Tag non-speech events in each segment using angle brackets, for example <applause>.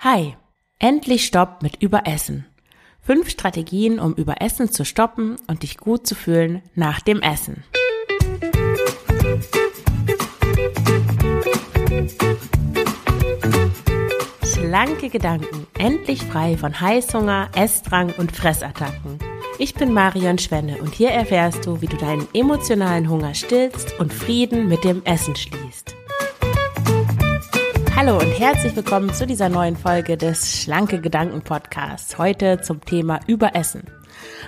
Hi, endlich Stopp mit Überessen. Fünf Strategien, um Überessen zu stoppen und dich gut zu fühlen nach dem Essen. Schlanke Gedanken, endlich frei von Heißhunger, Essdrang und Fressattacken. Ich bin Marion Schwenne und hier erfährst du, wie du deinen emotionalen Hunger stillst und Frieden mit dem Essen schließt. Hallo und herzlich willkommen zu dieser neuen Folge des Schlanke Gedanken Podcasts. Heute zum Thema Überessen.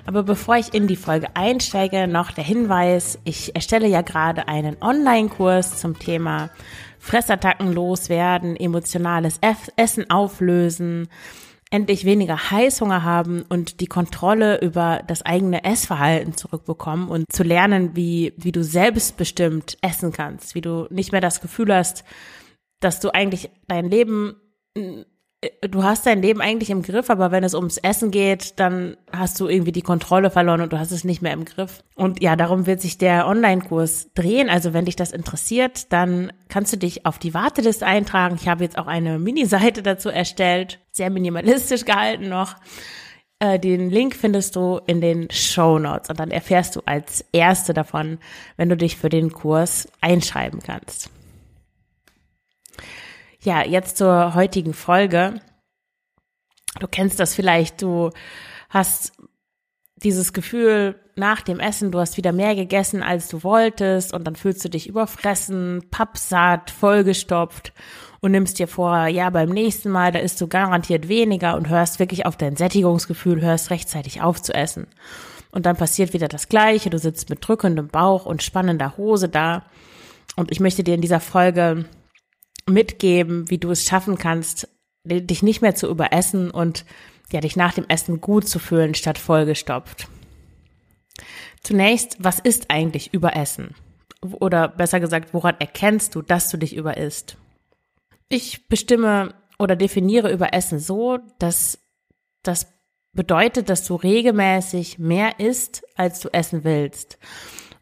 Aber bevor ich in die Folge einsteige, noch der Hinweis, ich erstelle ja gerade einen Online-Kurs zum Thema Fressattacken loswerden, emotionales Essen auflösen, endlich weniger Heißhunger haben und die Kontrolle über das eigene Essverhalten zurückbekommen und zu lernen, wie, wie du selbstbestimmt essen kannst, wie du nicht mehr das Gefühl hast, dass du eigentlich dein Leben, äh, du hast dein Leben eigentlich im Griff, aber wenn es ums Essen geht, dann hast du irgendwie die Kontrolle verloren und du hast es nicht mehr im Griff. Und ja, darum wird sich der Online-Kurs drehen. Also wenn dich das interessiert, dann kannst du dich auf die Warteliste eintragen. Ich habe jetzt auch eine Mini-Seite dazu erstellt, sehr minimalistisch gehalten noch. Äh, den Link findest du in den Show Notes und dann erfährst du als Erste davon, wenn du dich für den Kurs einschreiben kannst. Ja, jetzt zur heutigen Folge. Du kennst das vielleicht, du hast dieses Gefühl nach dem Essen, du hast wieder mehr gegessen, als du wolltest und dann fühlst du dich überfressen, pappsatt, vollgestopft und nimmst dir vor, ja, beim nächsten Mal, da isst du garantiert weniger und hörst wirklich auf dein Sättigungsgefühl, hörst rechtzeitig auf zu essen. Und dann passiert wieder das Gleiche, du sitzt mit drückendem Bauch und spannender Hose da. Und ich möchte dir in dieser Folge mitgeben, wie du es schaffen kannst, dich nicht mehr zu überessen und ja, dich nach dem Essen gut zu fühlen, statt vollgestopft. Zunächst, was ist eigentlich Überessen? Oder besser gesagt, woran erkennst du, dass du dich überisst? Ich bestimme oder definiere Überessen so, dass das bedeutet, dass du regelmäßig mehr isst, als du essen willst.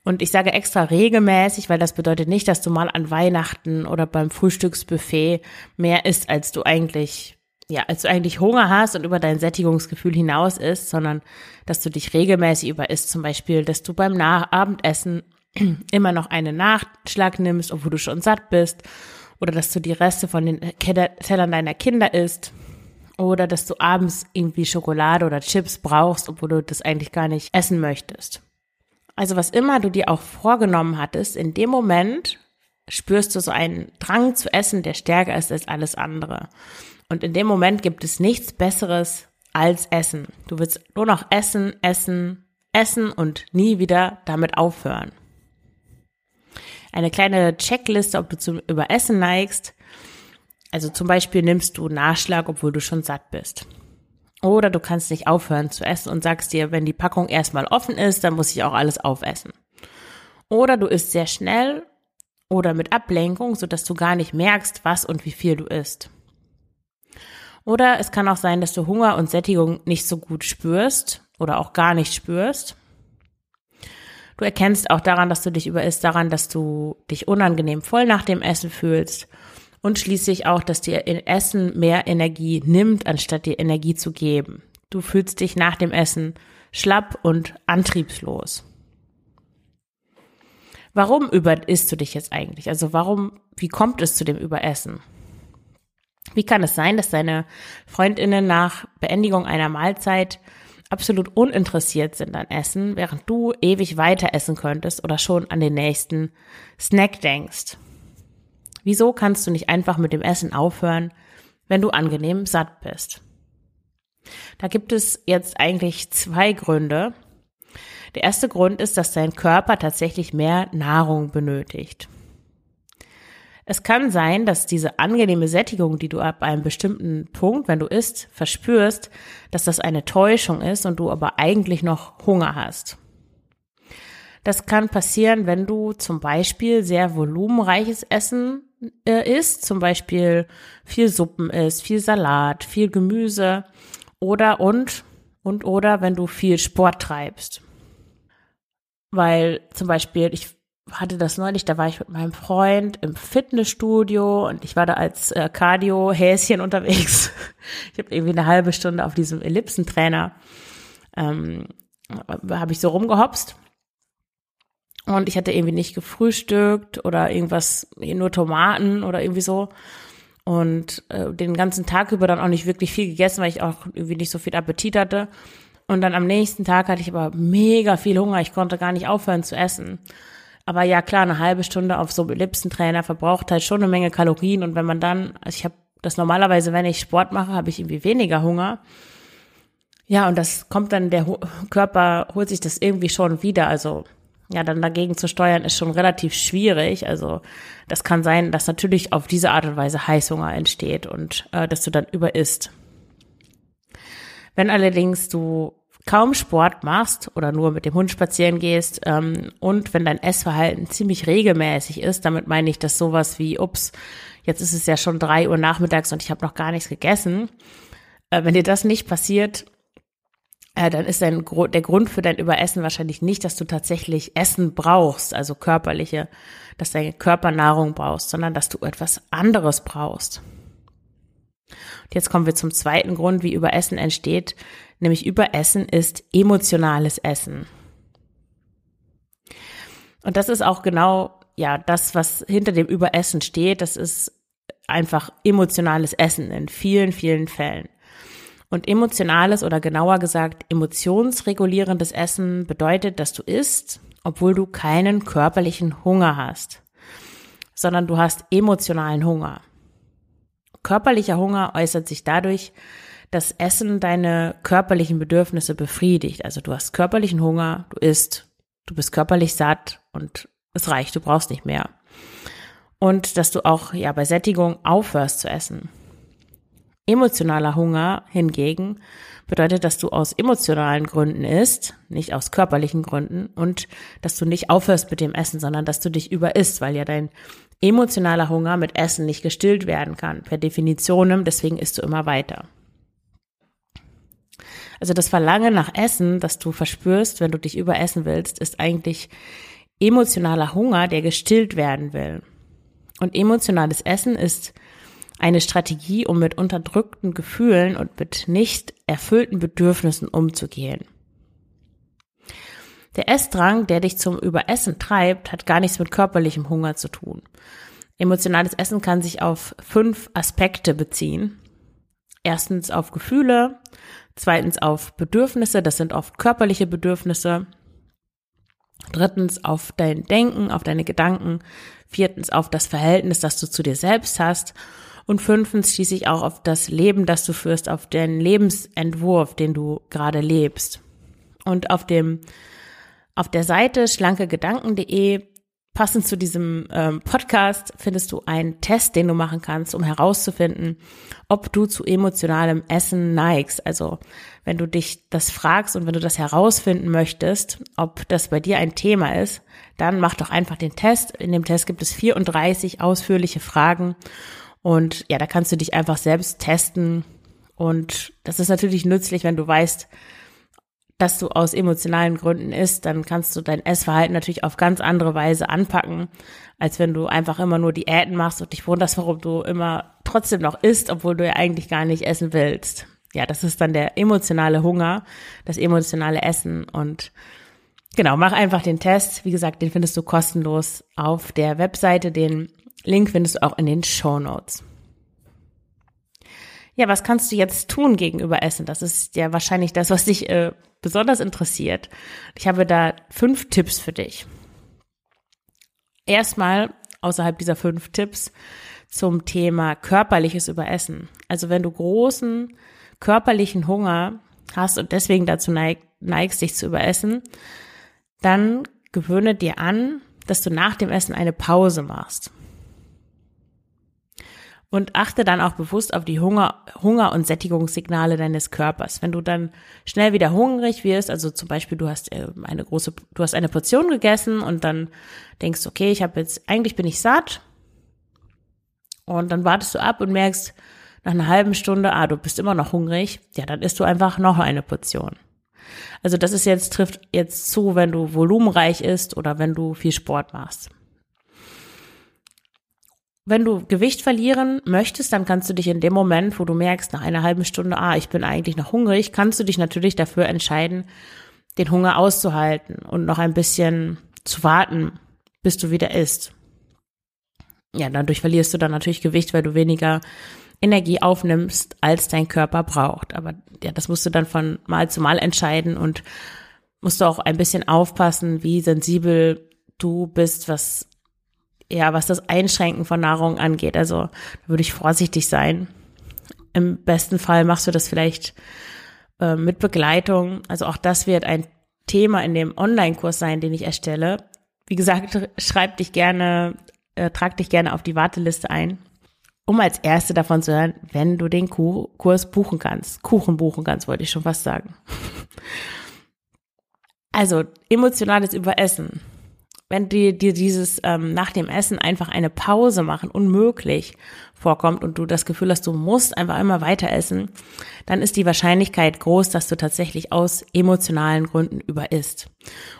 Und ich sage extra regelmäßig, weil das bedeutet nicht, dass du mal an Weihnachten oder beim Frühstücksbuffet mehr isst, als du eigentlich, ja, als du eigentlich Hunger hast und über dein Sättigungsgefühl hinaus isst, sondern dass du dich regelmäßig überisst. Zum Beispiel, dass du beim Nach Abendessen <clears throat> immer noch einen Nachschlag nimmst, obwohl du schon satt bist. Oder dass du die Reste von den Tellern deiner Kinder isst. Oder dass du abends irgendwie Schokolade oder Chips brauchst, obwohl du das eigentlich gar nicht essen möchtest. Also was immer du dir auch vorgenommen hattest, in dem Moment spürst du so einen Drang zu essen, der stärker ist als alles andere. Und in dem Moment gibt es nichts Besseres als Essen. Du willst nur noch essen, essen, essen und nie wieder damit aufhören. Eine kleine Checkliste, ob du zum Überessen neigst. Also zum Beispiel nimmst du Nachschlag, obwohl du schon satt bist. Oder du kannst nicht aufhören zu essen und sagst dir, wenn die Packung erstmal offen ist, dann muss ich auch alles aufessen. Oder du isst sehr schnell oder mit Ablenkung, sodass du gar nicht merkst, was und wie viel du isst. Oder es kann auch sein, dass du Hunger und Sättigung nicht so gut spürst oder auch gar nicht spürst. Du erkennst auch daran, dass du dich überisst, daran, dass du dich unangenehm voll nach dem Essen fühlst und schließlich auch, dass dir Essen mehr Energie nimmt, anstatt dir Energie zu geben. Du fühlst dich nach dem Essen schlapp und antriebslos. Warum überisst du dich jetzt eigentlich? Also warum, wie kommt es zu dem Überessen? Wie kann es sein, dass deine Freundinnen nach Beendigung einer Mahlzeit absolut uninteressiert sind an Essen, während du ewig weiter essen könntest oder schon an den nächsten Snack denkst? Wieso kannst du nicht einfach mit dem Essen aufhören, wenn du angenehm satt bist? Da gibt es jetzt eigentlich zwei Gründe. Der erste Grund ist, dass dein Körper tatsächlich mehr Nahrung benötigt. Es kann sein, dass diese angenehme Sättigung, die du ab einem bestimmten Punkt, wenn du isst, verspürst, dass das eine Täuschung ist und du aber eigentlich noch Hunger hast. Das kann passieren, wenn du zum Beispiel sehr volumenreiches Essen äh, isst, zum Beispiel viel Suppen isst, viel Salat, viel Gemüse oder und und oder wenn du viel Sport treibst. Weil zum Beispiel, ich hatte das neulich, da war ich mit meinem Freund im Fitnessstudio und ich war da als äh, Cardio-Häschen <laughs> unterwegs. Ich habe irgendwie eine halbe Stunde auf diesem Ellipsentrainer, ähm, habe ich so rumgehopst. Und ich hatte irgendwie nicht gefrühstückt oder irgendwas, nur Tomaten oder irgendwie so. Und äh, den ganzen Tag über dann auch nicht wirklich viel gegessen, weil ich auch irgendwie nicht so viel Appetit hatte. Und dann am nächsten Tag hatte ich aber mega viel Hunger. Ich konnte gar nicht aufhören zu essen. Aber ja, klar, eine halbe Stunde auf so Ellipsentrainer verbraucht halt schon eine Menge Kalorien. Und wenn man dann, also ich habe das normalerweise, wenn ich Sport mache, habe ich irgendwie weniger Hunger. Ja, und das kommt dann, der Körper holt sich das irgendwie schon wieder. Also ja, dann dagegen zu steuern ist schon relativ schwierig. Also das kann sein, dass natürlich auf diese Art und Weise Heißhunger entsteht und äh, dass du dann über isst. Wenn allerdings du kaum Sport machst oder nur mit dem Hund spazieren gehst ähm, und wenn dein Essverhalten ziemlich regelmäßig ist, damit meine ich, dass sowas wie, ups, jetzt ist es ja schon drei Uhr nachmittags und ich habe noch gar nichts gegessen. Äh, wenn dir das nicht passiert, äh, dann ist dein, der Grund für dein Überessen wahrscheinlich nicht, dass du tatsächlich Essen brauchst, also körperliche, dass deine Körpernahrung brauchst, sondern dass du etwas anderes brauchst. Und jetzt kommen wir zum zweiten Grund, wie Überessen entsteht, nämlich Überessen ist emotionales Essen. Und das ist auch genau, ja, das, was hinter dem Überessen steht, das ist einfach emotionales Essen in vielen, vielen Fällen. Und emotionales oder genauer gesagt emotionsregulierendes Essen bedeutet, dass du isst, obwohl du keinen körperlichen Hunger hast, sondern du hast emotionalen Hunger. Körperlicher Hunger äußert sich dadurch, dass Essen deine körperlichen Bedürfnisse befriedigt. Also du hast körperlichen Hunger, du isst, du bist körperlich satt und es reicht, du brauchst nicht mehr. Und dass du auch ja bei Sättigung aufhörst zu essen. Emotionaler Hunger hingegen bedeutet, dass du aus emotionalen Gründen isst, nicht aus körperlichen Gründen und dass du nicht aufhörst mit dem Essen, sondern dass du dich überisst, weil ja dein emotionaler Hunger mit Essen nicht gestillt werden kann, per Definition, deswegen isst du immer weiter. Also das Verlangen nach Essen, das du verspürst, wenn du dich überessen willst, ist eigentlich emotionaler Hunger, der gestillt werden will. Und emotionales Essen ist eine Strategie, um mit unterdrückten Gefühlen und mit nicht erfüllten Bedürfnissen umzugehen. Der Essdrang, der dich zum Überessen treibt, hat gar nichts mit körperlichem Hunger zu tun. Emotionales Essen kann sich auf fünf Aspekte beziehen. Erstens auf Gefühle, zweitens auf Bedürfnisse, das sind oft körperliche Bedürfnisse. Drittens auf dein Denken, auf deine Gedanken. Viertens auf das Verhältnis, das du zu dir selbst hast. Und fünftens schließlich auch auf das Leben, das du führst, auf den Lebensentwurf, den du gerade lebst. Und auf dem, auf der Seite schlankegedanken.de passend zu diesem ähm, Podcast findest du einen Test, den du machen kannst, um herauszufinden, ob du zu emotionalem Essen neigst. Also wenn du dich das fragst und wenn du das herausfinden möchtest, ob das bei dir ein Thema ist, dann mach doch einfach den Test. In dem Test gibt es 34 ausführliche Fragen und ja, da kannst du dich einfach selbst testen. Und das ist natürlich nützlich, wenn du weißt, dass du aus emotionalen Gründen isst, dann kannst du dein Essverhalten natürlich auf ganz andere Weise anpacken, als wenn du einfach immer nur Diäten machst und dich wunderst, warum du immer trotzdem noch isst, obwohl du ja eigentlich gar nicht essen willst. Ja, das ist dann der emotionale Hunger, das emotionale Essen und genau, mach einfach den Test. Wie gesagt, den findest du kostenlos auf der Webseite, den Link findest du auch in den Show Notes. Ja, was kannst du jetzt tun gegenüber Essen? Das ist ja wahrscheinlich das, was dich äh, besonders interessiert. Ich habe da fünf Tipps für dich. Erstmal außerhalb dieser fünf Tipps zum Thema körperliches Überessen. Also wenn du großen körperlichen Hunger hast und deswegen dazu neig, neigst, dich zu überessen, dann gewöhne dir an, dass du nach dem Essen eine Pause machst. Und achte dann auch bewusst auf die Hunger, Hunger- und Sättigungssignale deines Körpers. Wenn du dann schnell wieder hungrig wirst, also zum Beispiel du hast äh, eine große, du hast eine Portion gegessen und dann denkst, okay, ich habe jetzt, eigentlich bin ich satt. Und dann wartest du ab und merkst nach einer halben Stunde, ah, du bist immer noch hungrig. Ja, dann isst du einfach noch eine Portion. Also das ist jetzt, trifft jetzt zu, wenn du volumenreich isst oder wenn du viel Sport machst. Wenn du Gewicht verlieren möchtest, dann kannst du dich in dem Moment, wo du merkst, nach einer halben Stunde, ah, ich bin eigentlich noch hungrig, kannst du dich natürlich dafür entscheiden, den Hunger auszuhalten und noch ein bisschen zu warten, bis du wieder isst. Ja, dadurch verlierst du dann natürlich Gewicht, weil du weniger Energie aufnimmst, als dein Körper braucht. Aber ja, das musst du dann von Mal zu Mal entscheiden und musst du auch ein bisschen aufpassen, wie sensibel du bist, was ja, was das Einschränken von Nahrung angeht. Also da würde ich vorsichtig sein. Im besten Fall machst du das vielleicht äh, mit Begleitung. Also auch das wird ein Thema in dem Online-Kurs sein, den ich erstelle. Wie gesagt, <laughs> schreib dich gerne, äh, trag dich gerne auf die Warteliste ein, um als erste davon zu hören, wenn du den Kurs buchen kannst. Kuchen buchen kannst, wollte ich schon fast sagen. <laughs> Also emotionales Überessen wenn dir, dir dieses ähm, nach dem Essen einfach eine Pause machen unmöglich vorkommt und du das Gefühl hast, du musst einfach immer weiter essen, dann ist die Wahrscheinlichkeit groß, dass du tatsächlich aus emotionalen Gründen überisst.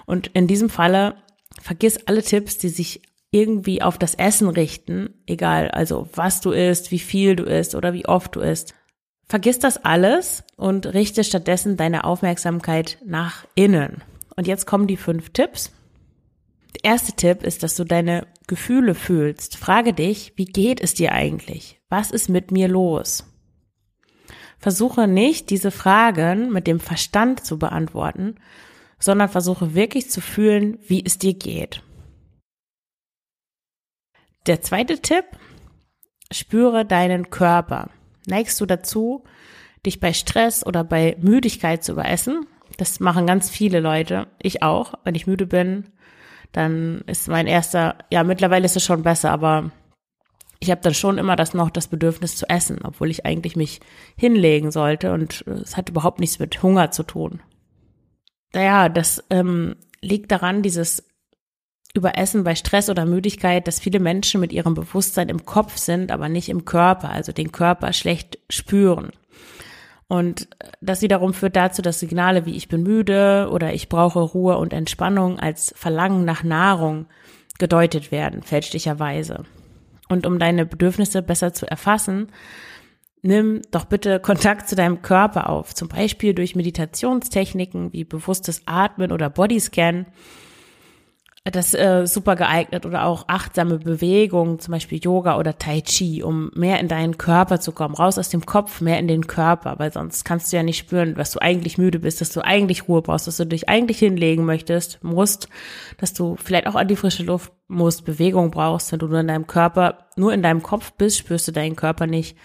Und in diesem Falle vergiss alle Tipps, die sich irgendwie auf das Essen richten, egal also was du isst, wie viel du isst oder wie oft du isst. Vergiss das alles und richte stattdessen deine Aufmerksamkeit nach innen. Und jetzt kommen die fünf Tipps der erste Tipp ist, dass du deine Gefühle fühlst. Frage dich, wie geht es dir eigentlich? Was ist mit mir los? Versuche nicht, diese Fragen mit dem Verstand zu beantworten, sondern versuche wirklich zu fühlen, wie es dir geht. Der zweite Tipp, spüre deinen Körper. Neigst du dazu, dich bei Stress oder bei Müdigkeit zu überessen? Das machen ganz viele Leute. Ich auch. Wenn ich müde bin, dann ist mein erster, ja, mittlerweile ist es schon besser, aber ich habe dann schon immer das noch das Bedürfnis zu essen, obwohl ich eigentlich mich hinlegen sollte und es hat überhaupt nichts mit Hunger zu tun. Naja, das ähm, liegt daran, dieses Überessen bei Stress oder Müdigkeit, dass viele Menschen mit ihrem Bewusstsein im Kopf sind, aber nicht im Körper, also den Körper schlecht spüren. Und das wiederum führt dazu, dass Signale wie ich bin müde oder ich brauche Ruhe und Entspannung als Verlangen nach Nahrung gedeutet werden, fälschlicherweise. Und um deine Bedürfnisse besser zu erfassen, nimm doch bitte Kontakt zu deinem Körper auf, zum Beispiel durch Meditationstechniken wie bewusstes Atmen oder Bodyscan das äh, super geeignet oder auch achtsame Bewegungen, zum Beispiel Yoga oder Tai Chi, um mehr in deinen Körper zu kommen, raus aus dem Kopf, mehr in den Körper, weil sonst kannst du ja nicht spüren, dass du eigentlich müde bist, dass du eigentlich Ruhe brauchst, dass du dich eigentlich hinlegen möchtest, musst, dass du vielleicht auch an die frische Luft musst, Bewegung brauchst, wenn du nur in deinem Körper, nur in deinem Kopf bist, spürst du deinen Körper nicht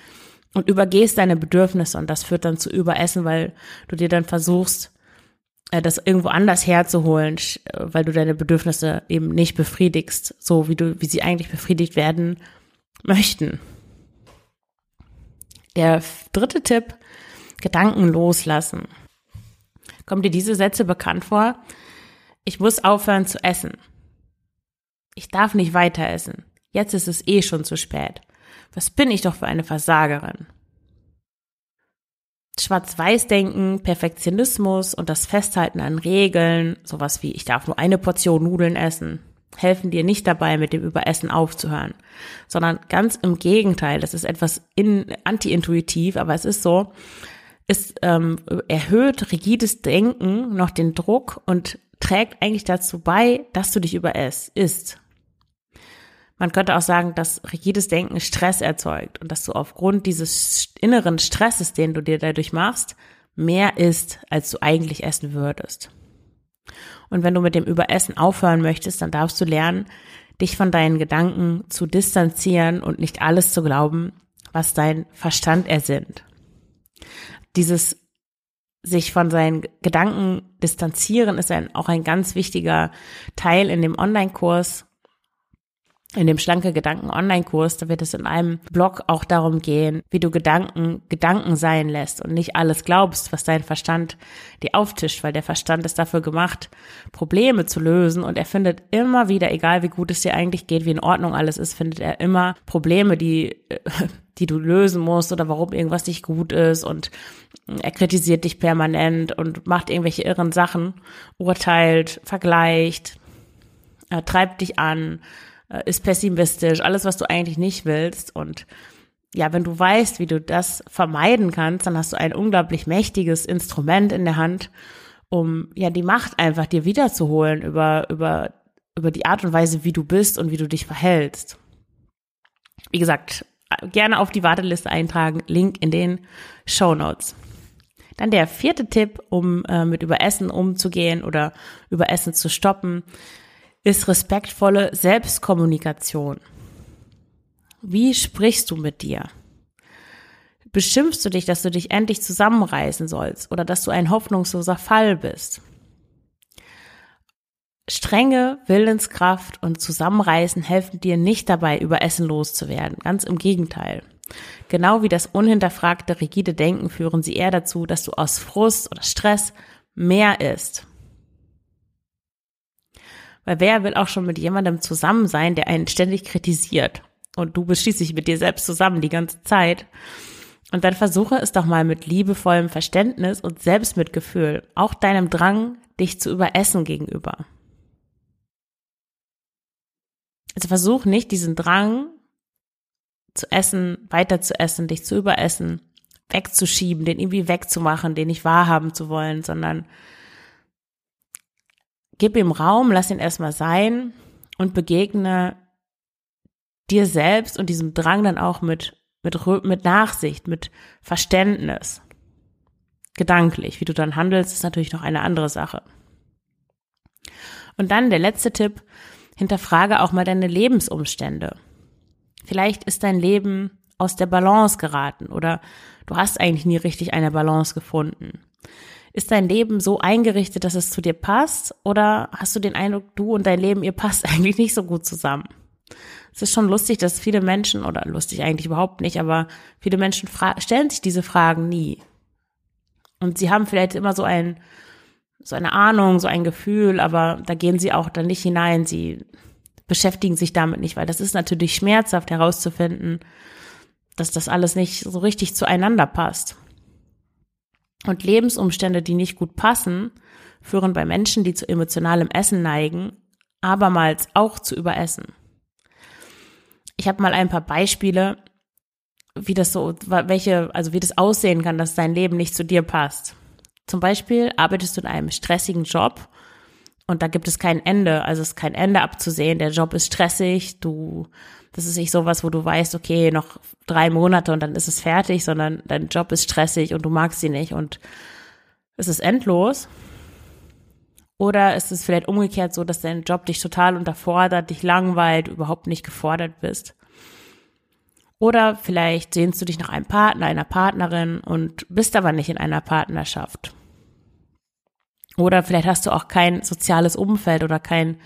und übergehst deine Bedürfnisse und das führt dann zu Überessen, weil du dir dann versuchst, das irgendwo anders herzuholen, weil du deine Bedürfnisse eben nicht befriedigst, so wie du, wie sie eigentlich befriedigt werden möchten. Der dritte Tipp, Gedanken loslassen. Kommen dir diese Sätze bekannt vor? Ich muss aufhören zu essen. Ich darf nicht weiter essen. Jetzt ist es eh schon zu spät. Was bin ich doch für eine Versagerin? Schwarz-Weiß-Denken, Perfektionismus und das Festhalten an Regeln, sowas wie ich darf nur eine Portion Nudeln essen, helfen dir nicht dabei, mit dem Überessen aufzuhören, sondern ganz im Gegenteil, das ist etwas anti-intuitiv, aber es ist so, es ähm, erhöht rigides Denken noch den Druck und trägt eigentlich dazu bei, dass du dich überisst. Man könnte auch sagen, dass rigides Denken Stress erzeugt und dass du aufgrund dieses inneren Stresses, den du dir dadurch machst, mehr isst, als du eigentlich essen würdest. Und wenn du mit dem Überessen aufhören möchtest, dann darfst du lernen, dich von deinen Gedanken zu distanzieren und nicht alles zu glauben, was dein Verstand ersinnt. Dieses sich von seinen Gedanken distanzieren ist ein, auch ein ganz wichtiger Teil in dem Online-Kurs in dem Schlanke Gedanken Online-Kurs, da wird es in einem Blog auch darum gehen, wie du Gedanken Gedanken sein lässt und nicht alles glaubst, was dein Verstand dir auftischt, weil der Verstand ist dafür gemacht, Probleme zu lösen und er findet immer wieder, egal wie gut es dir eigentlich geht, wie in Ordnung alles ist, findet er immer Probleme, die, die du lösen musst oder warum irgendwas nicht gut ist und er kritisiert dich permanent und macht irgendwelche irren Sachen, urteilt, vergleicht, äh, treibt dich an, äh, ist pessimistisch, alles, was du eigentlich nicht willst. Und ja, wenn du weißt, wie du das vermeiden kannst, dann hast du ein unglaublich mächtiges Instrument in der Hand, um ja die Macht einfach dir wiederzuholen über, über, über die Art und Weise, wie du bist und wie du dich verhältst. Wie gesagt, gerne auf die Warteliste eintragen, Link in den Show Notes. Dann der vierte Tipp, um äh, mit Überessen umzugehen oder Überessen zu stoppen, ist respektvolle Selbstkommunikation. Wie sprichst du mit dir? Beschimpfst du dich, dass du dich endlich zusammenreißen sollst oder dass du ein hoffnungsloser Fall bist? Strenge, Willenskraft und Zusammenreißen helfen dir nicht dabei, über Essen loszuwerden. Ganz im Gegenteil. Genau wie das unhinterfragte, rigide Denken führen sie eher dazu, dass du aus Frust oder Stress mehr isst. Weil wer will auch schon mit jemandem zusammen sein, der einen ständig kritisiert? Und du bist schließlich mit dir selbst zusammen die ganze Zeit. Und dann versuche es doch mal mit liebevollem Verständnis und Selbstmitgefühl, auch deinem Drang, dich zu überessen gegenüber. Also versuch nicht diesen Drang zu essen, weiter zu essen, dich zu überessen, wegzuschieben, den irgendwie wegzumachen, den nicht wahrhaben zu wollen, sondern gib ihm Raum, lass ihn erstmal sein und begegne dir selbst und diesem Drang dann auch mit, mit, mit Nachsicht, mit Verständnis. Gedanklich. Wie du dann handelst, ist natürlich noch eine andere Sache. Und dann der letzte Tipp. Hinterfrage auch mal deine Lebensumstände. Vielleicht ist dein Leben aus der Balance geraten oder du hast eigentlich nie richtig eine Balance gefunden. Ist dein Leben so eingerichtet, dass es zu dir passt oder hast du den Eindruck, du und dein Leben, ihr passt <laughs> eigentlich nicht so gut zusammen? Es ist schon lustig, dass viele Menschen, oder lustig eigentlich überhaupt nicht, aber viele Menschen stellen sich diese Fragen nie. Und sie haben vielleicht immer so ein, so eine Ahnung, so ein Gefühl, aber da gehen sie auch dann nicht hinein. Sie beschäftigen sich damit nicht, weil das ist natürlich schmerzhaft herauszufinden, dass das alles nicht so richtig zueinander passt. Und Lebensumstände, die nicht gut passen, führen bei Menschen, die zu emotionalem Essen neigen, abermals auch zu Überessen. Ich habe mal ein paar Beispiele, wie das so, welche, also wie das aussehen kann, dass dein Leben nicht zu dir passt. Zum Beispiel arbeitest du in einem stressigen Job und da gibt es kein Ende, also es ist kein Ende abzusehen. Der Job ist stressig, du, das ist nicht sowas, wo du weißt, okay, noch drei Monate und dann ist es fertig, sondern dein Job ist stressig und du magst ihn nicht und es ist endlos. Oder ist es vielleicht umgekehrt so, dass dein Job dich total unterfordert, dich langweilt, überhaupt nicht gefordert bist? Oder vielleicht sehnst du dich nach einem Partner, einer Partnerin und bist aber nicht in einer Partnerschaft. Oder vielleicht hast du auch kein soziales Umfeld oder kein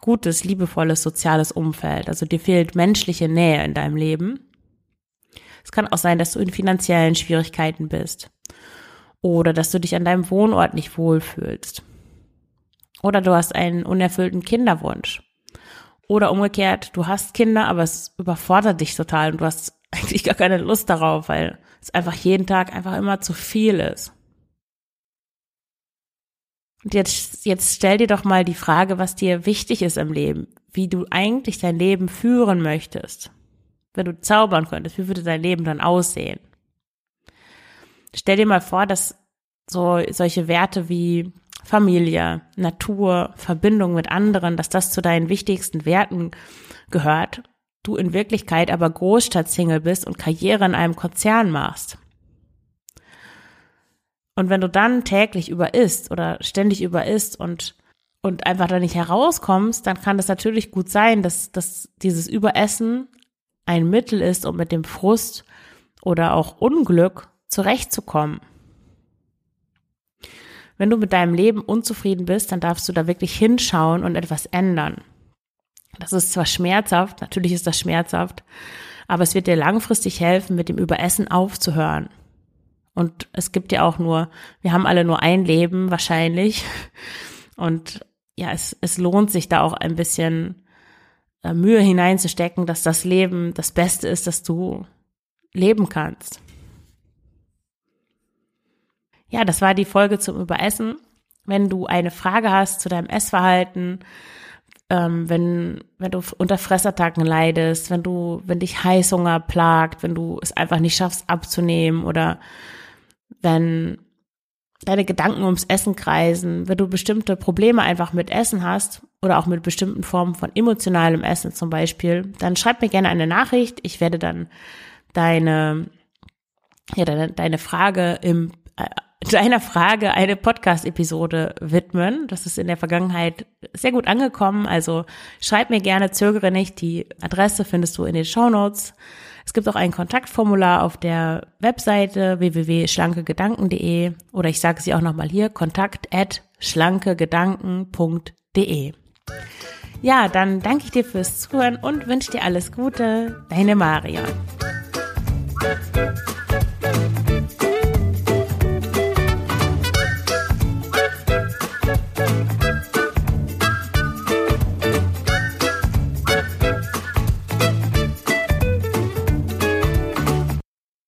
gutes, liebevolles soziales Umfeld. Also dir fehlt menschliche Nähe in deinem Leben. Es kann auch sein, dass du in finanziellen Schwierigkeiten bist. Oder dass du dich an deinem Wohnort nicht wohlfühlst. Oder du hast einen unerfüllten Kinderwunsch. Oder umgekehrt, du hast Kinder, aber es überfordert dich total und du hast <laughs> eigentlich gar keine Lust darauf, weil es einfach jeden Tag einfach immer zu viel ist. Und jetzt, jetzt stell dir doch mal die Frage, was dir wichtig ist im Leben, wie du eigentlich dein Leben führen möchtest. Wenn du zaubern könntest, wie würde dein Leben dann aussehen? Stell dir mal vor, dass so solche Werte wie Familie, Natur, Verbindung mit anderen, dass das zu deinen wichtigsten Werten gehört, du in Wirklichkeit aber Großstadtsingle bist und Karriere in einem Konzern machst. Und wenn du dann täglich über isst oder ständig über isst und, und einfach da nicht herauskommst, dann kann es natürlich gut sein, dass, dass dieses Überessen ein Mittel ist, um mit dem Frust oder auch Unglück zurechtzukommen. Wenn du mit deinem Leben unzufrieden bist, dann darfst du da wirklich hinschauen und etwas ändern. Das ist zwar schmerzhaft, natürlich ist das schmerzhaft, aber es wird dir langfristig helfen, mit dem Überessen aufzuhören. Und es gibt ja auch nur, wir haben alle nur ein Leben wahrscheinlich. Und ja, es, es lohnt sich da auch ein bisschen äh, Mühe hineinzustecken, dass das Leben das Beste ist, dass du leben kannst. ja, das war die Folge zum Überessen. Wenn du eine Frage hast zu deinem Essverhalten, ähm, wenn, wenn du unter Fressattacken leidest, wenn du, wenn dich Heißhunger plagt, wenn du es einfach nicht schaffst abzunehmen oder wenn deine Gedanken ums Essen kreisen, wenn du bestimmte Probleme einfach mit Essen hast oder auch mit bestimmten Formen von emotionalem Essen zum Beispiel, dann schreib mir gerne eine Nachricht. Ich werde dann deine, ja, deine, deine Frage im, äh, <laughs> deiner Frage eine Podcast-Episode widmen. Das ist in der Vergangenheit sehr gut angekommen. Also schreib mir gerne, zögere nicht. Die Adresse findest du in den Show Notes. Es gibt auch ein Kontaktformular auf der Webseite www.schlankegedanken.de oder ich sage sie auch nochmal hier, kontakt at schlankegedanken.de. Ja, dann danke ich dir fürs Zuhören und wünsche dir alles Gute. Deine Marion.